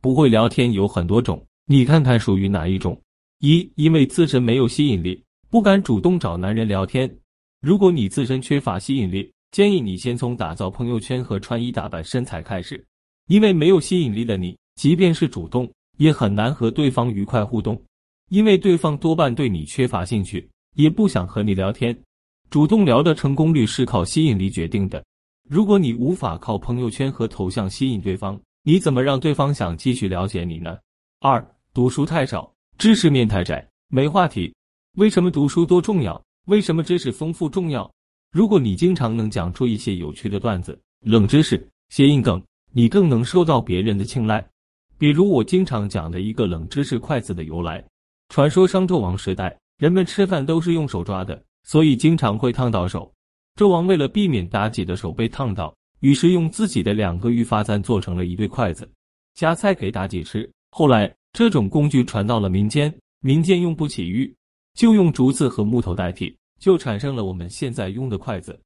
不会聊天有很多种，你看看属于哪一种？一，因为自身没有吸引力，不敢主动找男人聊天。如果你自身缺乏吸引力，建议你先从打造朋友圈和穿衣打扮、身材开始。因为没有吸引力的你，即便是主动，也很难和对方愉快互动，因为对方多半对你缺乏兴趣，也不想和你聊天。主动聊的成功率是靠吸引力决定的。如果你无法靠朋友圈和头像吸引对方，你怎么让对方想继续了解你呢？二，读书太少，知识面太窄，没话题。为什么读书多重要？为什么知识丰富重要？如果你经常能讲出一些有趣的段子、冷知识、谐音梗，你更能受到别人的青睐。比如我经常讲的一个冷知识：筷子的由来。传说商纣王时代，人们吃饭都是用手抓的，所以经常会烫到手。纣王为了避免妲己的手被烫到，于是用自己的两个玉发簪做成了一对筷子，夹菜给妲己吃。后来，这种工具传到了民间，民间用不起玉，就用竹子和木头代替，就产生了我们现在用的筷子。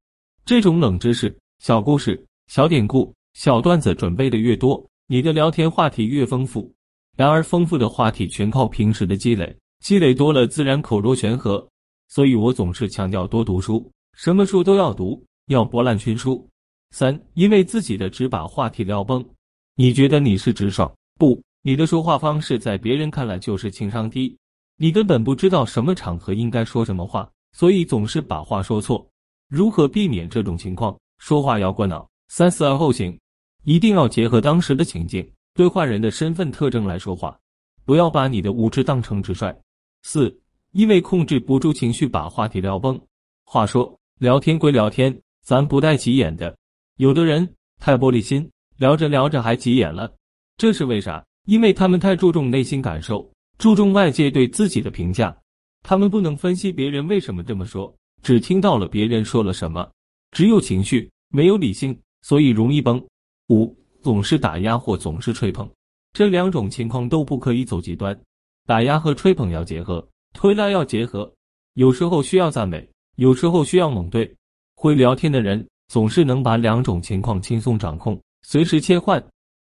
这种冷知识、小故事、小典故、小段子准备的越多，你的聊天话题越丰富。然而，丰富的话题全靠平时的积累，积累多了，自然口若悬河。所以我总是强调多读书。什么书都要读，要博览群书。三，因为自己的只把话题聊崩，你觉得你是直爽？不，你的说话方式在别人看来就是情商低。你根本不知道什么场合应该说什么话，所以总是把话说错。如何避免这种情况？说话要过脑，三思而后行，一定要结合当时的情境，对坏人的身份特征来说话，不要把你的无知当成直率。四，因为控制不住情绪，把话题聊崩。话说。聊天归聊天，咱不带急眼的。有的人太玻璃心，聊着聊着还急眼了，这是为啥？因为他们太注重内心感受，注重外界对自己的评价，他们不能分析别人为什么这么说，只听到了别人说了什么，只有情绪，没有理性，所以容易崩。五，总是打压或总是吹捧，这两种情况都不可以走极端，打压和吹捧要结合，推拉要结合，有时候需要赞美。有时候需要猛对，会聊天的人总是能把两种情况轻松掌控，随时切换。